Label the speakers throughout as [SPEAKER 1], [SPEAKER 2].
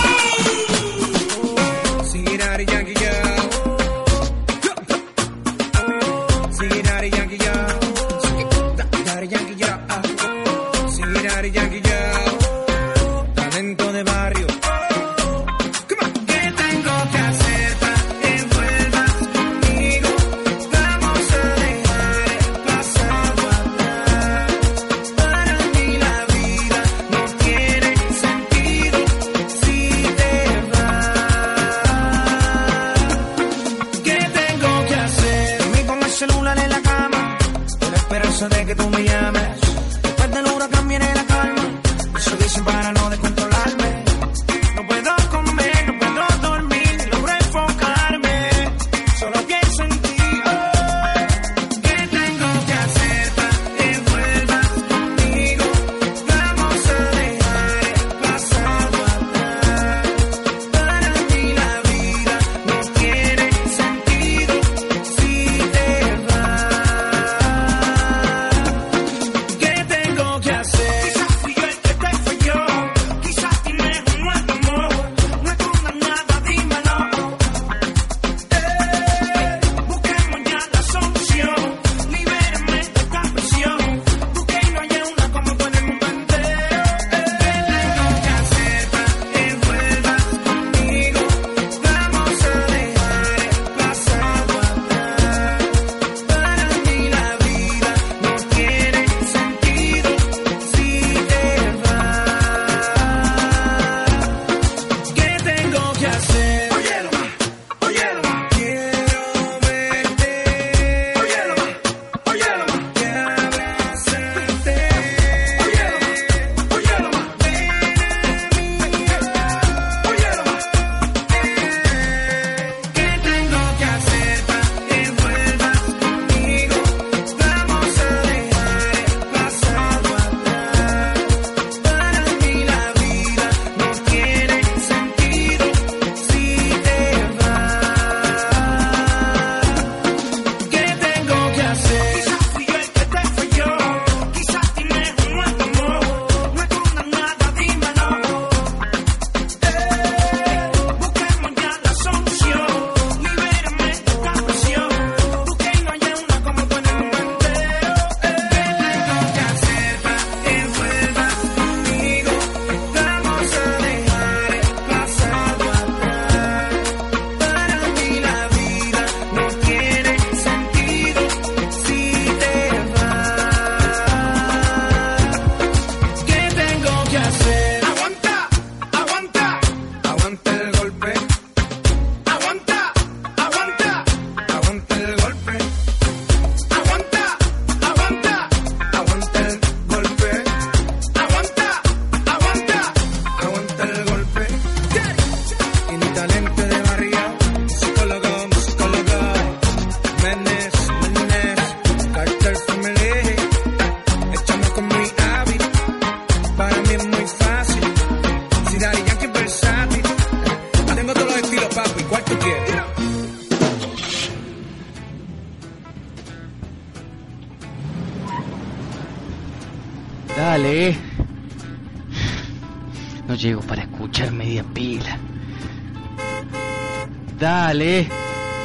[SPEAKER 1] Hey!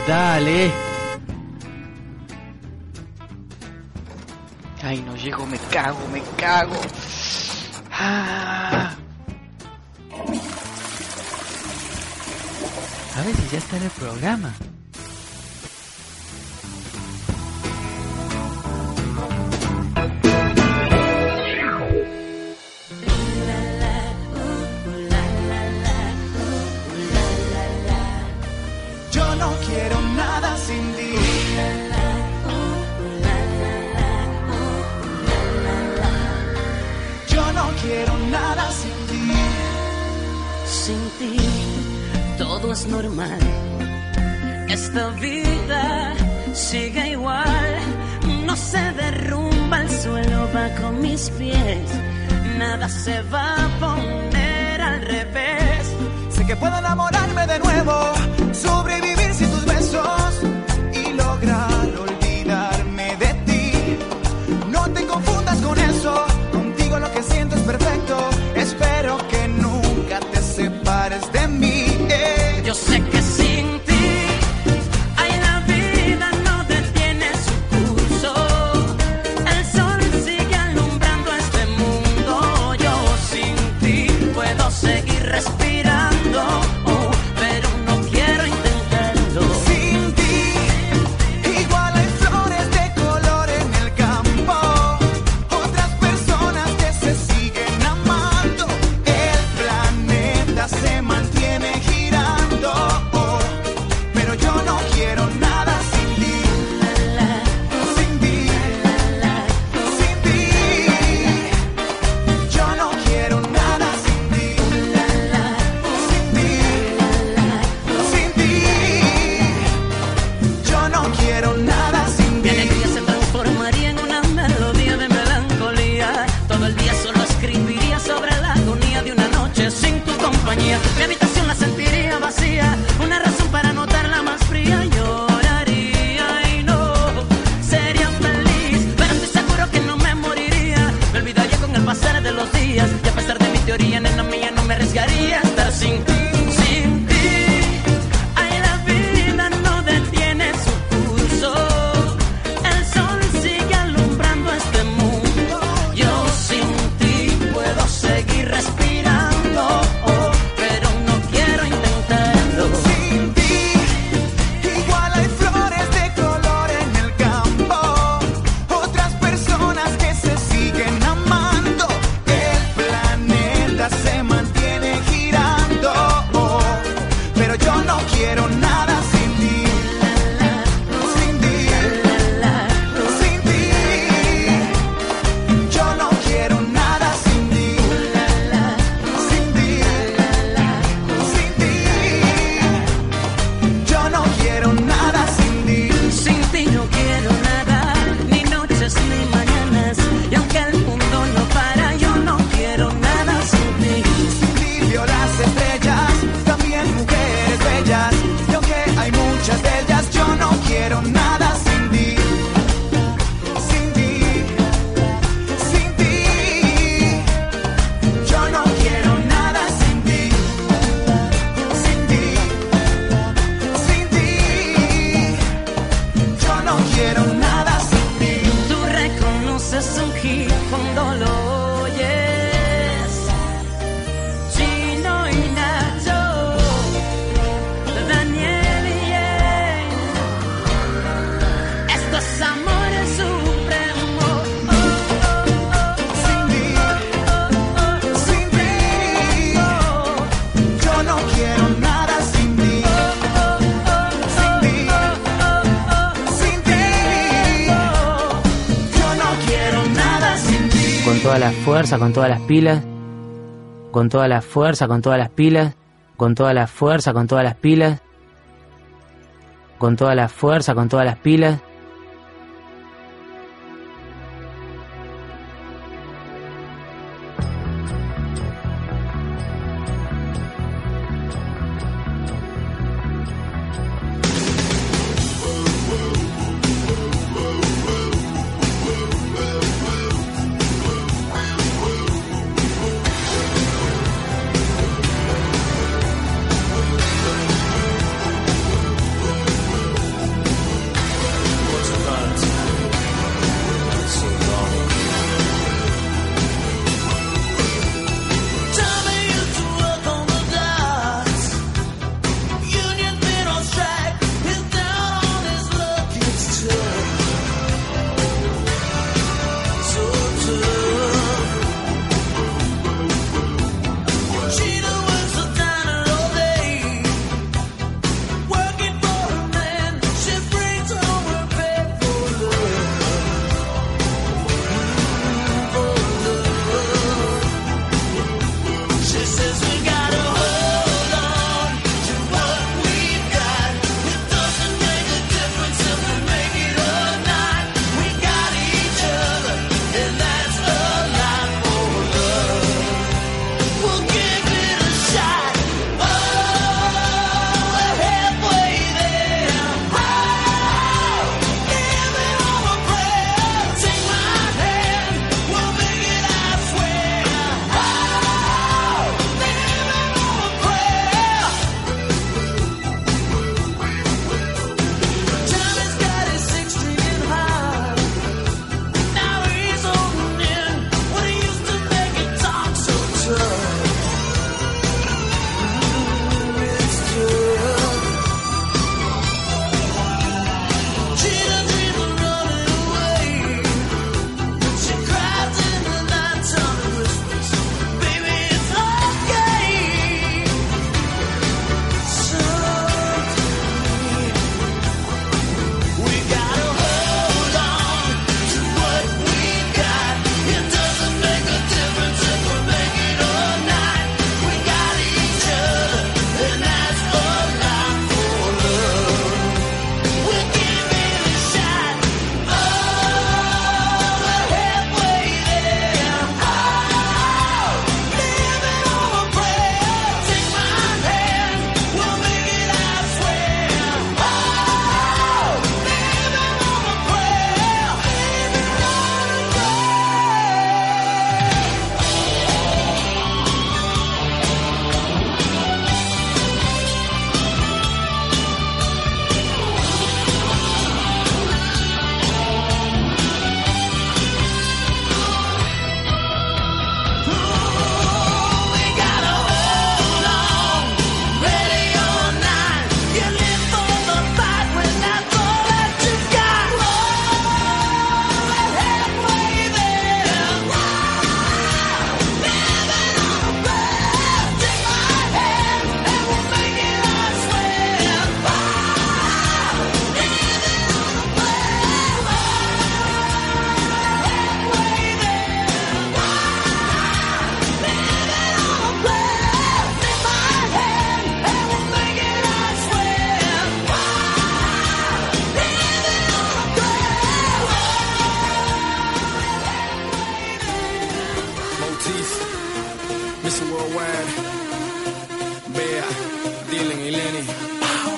[SPEAKER 2] Dale. Ay, no llego, me cago, me cago. Ah. A ver si ya está en el programa.
[SPEAKER 3] normal. Esta vida sigue igual, no se derrumba, el suelo bajo mis pies, nada se va a poner al revés.
[SPEAKER 4] Sé que puedo enamorarme de nuevo.
[SPEAKER 3] 风到了 toda la fuerza, con
[SPEAKER 4] todas las pilas,
[SPEAKER 5] con toda la fuerza, con todas las pilas, con toda la fuerza, con todas las pilas, con toda la fuerza, con todas las pilas. Mr. Worldwide, Bea, Dylan y Lenny.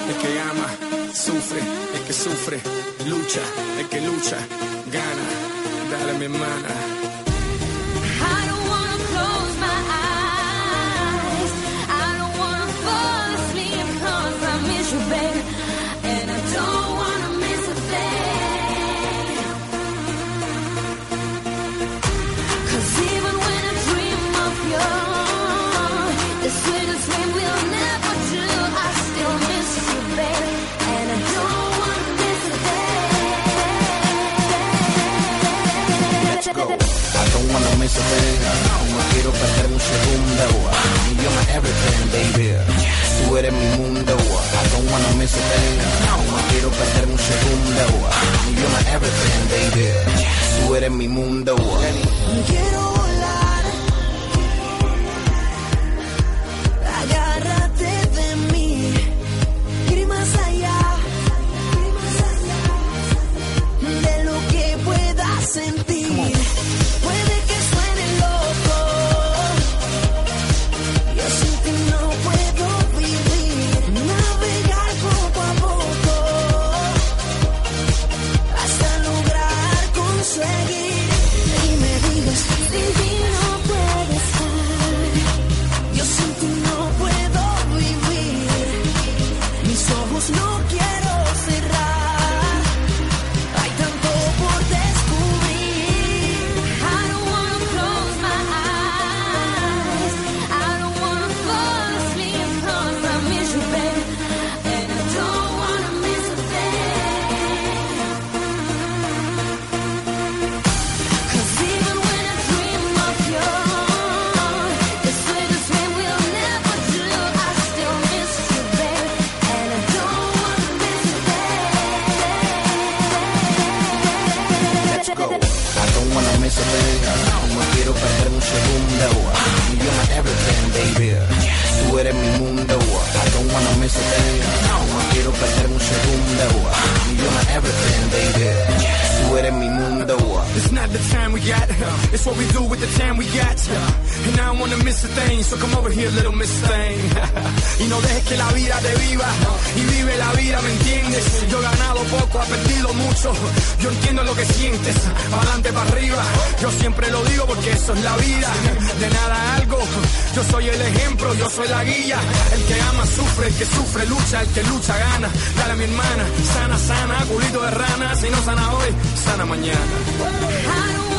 [SPEAKER 5] El que ama,
[SPEAKER 6] sufre, el que sufre, lucha, el que lucha, gana. Dale mi hermana.
[SPEAKER 7] Don't wanna miss a thing.
[SPEAKER 8] No quiero perder un segundo. You're my everything, baby. Tú eres mi mundo. I don't wanna miss a thing. No quiero perder un segundo. You're my everything, baby. Tú eres mi mundo.
[SPEAKER 7] Quiero
[SPEAKER 6] eso es la vida. De nada algo, yo soy el ejemplo, yo soy la guía. El que ama sufre, el que sufre lucha, el que lucha gana. Dale a mi hermana, sana, sana, culito de rana. Si no sana hoy, sana mañana.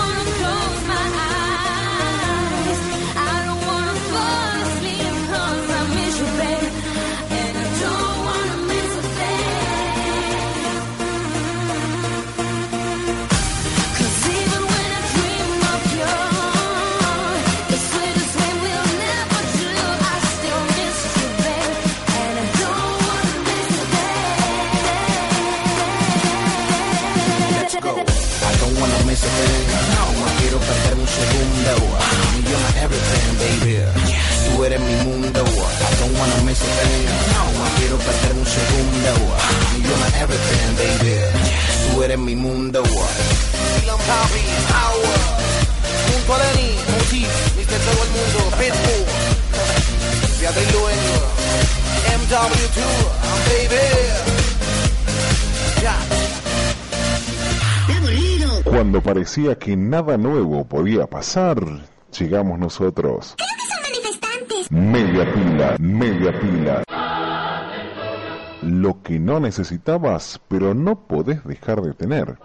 [SPEAKER 8] Everything, baby. Tú eres mi mundo. I don't wanna miss a thing. No quiero perder un segundo. You're my everything, baby. Tú eres mi mundo.
[SPEAKER 9] Dylan Papi, Power, junto a Lenny, Motif, viste todo el mundo, Pitbull, Beatriz Luengo, MW2, baby. Ya.
[SPEAKER 10] Cuando parecía que nada nuevo podía pasar, llegamos nosotros. Media pila, media pila. Lo que no necesitabas, pero no podés dejar de tener.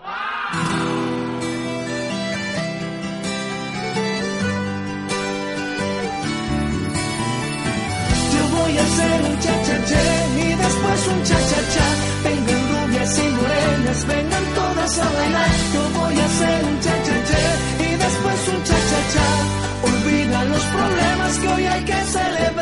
[SPEAKER 11] Yo voy a hacer un cha-cha-cha y después un cha-cha-cha. Vengan rubias y morenas, vengan todas a bailar. Yo voy a hacer un cha-cha-cha y después un los problemas que hoy hay que celebrar.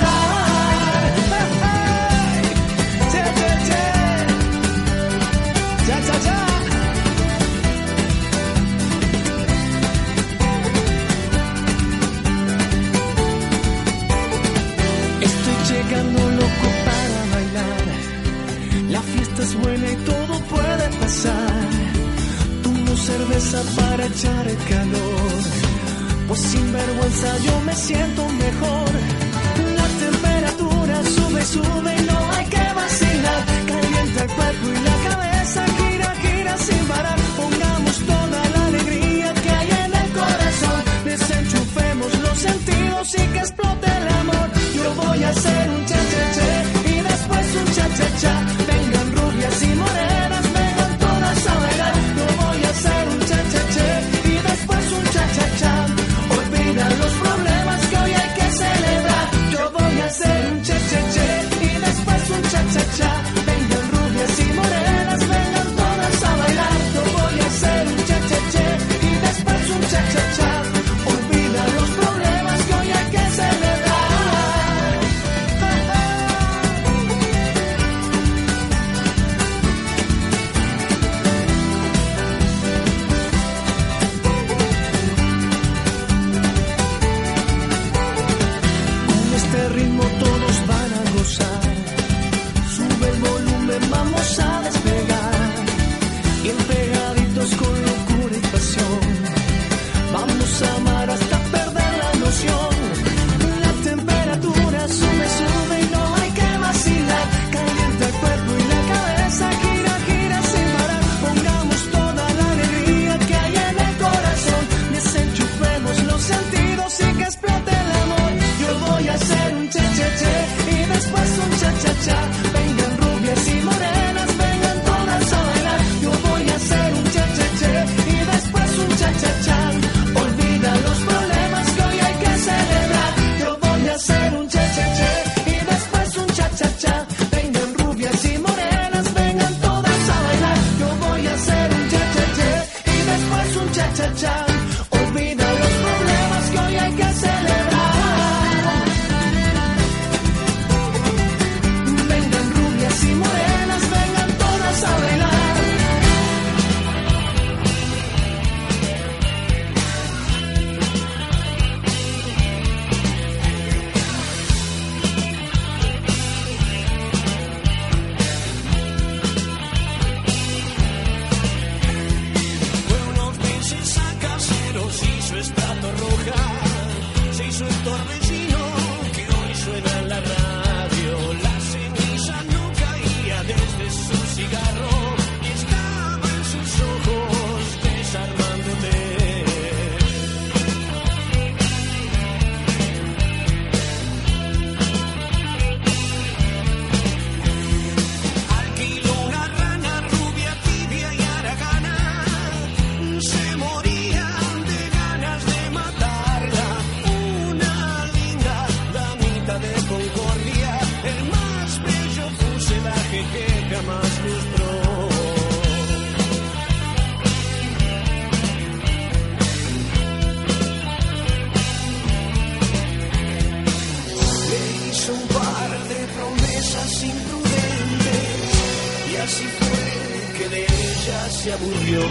[SPEAKER 12] Aburrió.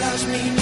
[SPEAKER 12] Las minitas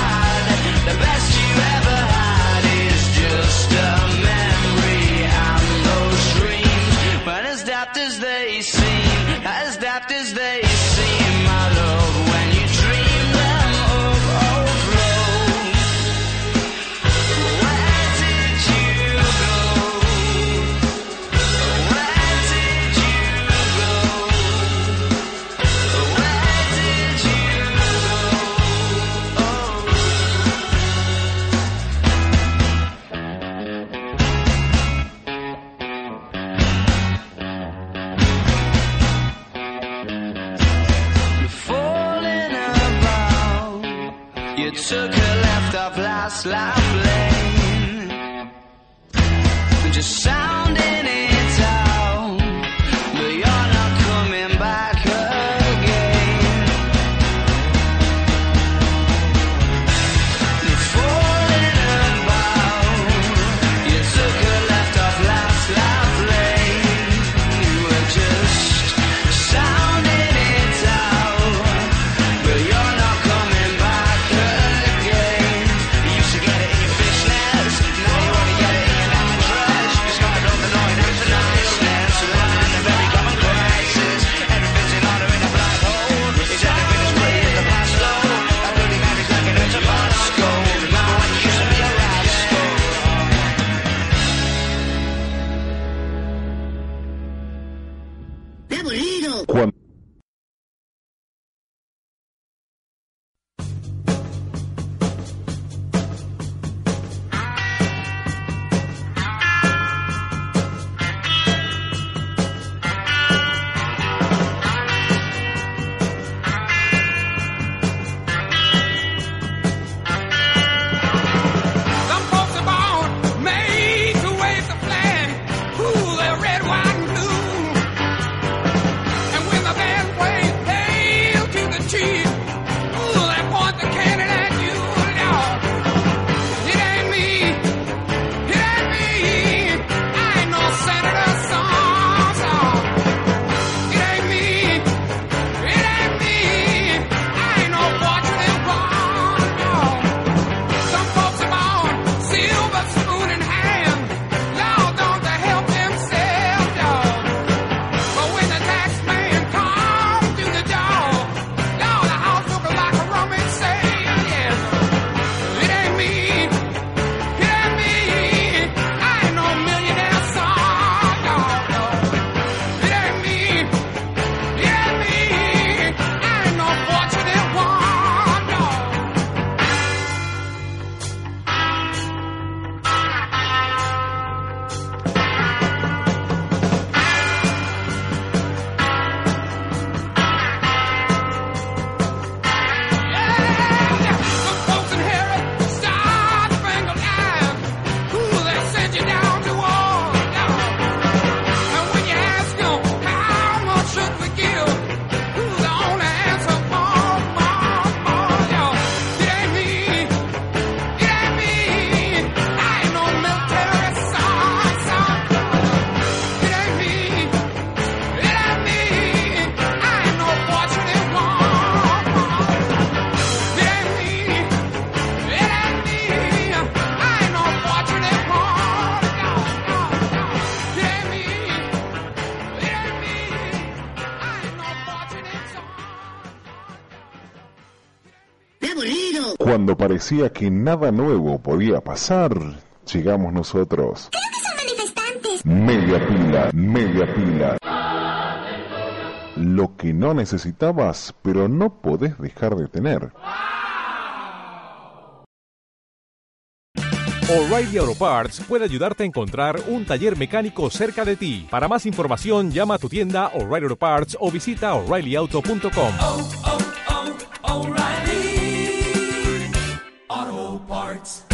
[SPEAKER 10] parecía que nada nuevo podía pasar, llegamos nosotros. Media pila, media pila. Lo que no necesitabas, pero no podés dejar de tener.
[SPEAKER 13] O'Reilly Auto Parts puede ayudarte a encontrar un taller mecánico cerca de ti. Para más información, llama a tu tienda O'Reilly Auto Parts o visita oreillyauto.com.
[SPEAKER 1] oh, oh, O'Reilly Auto Parts.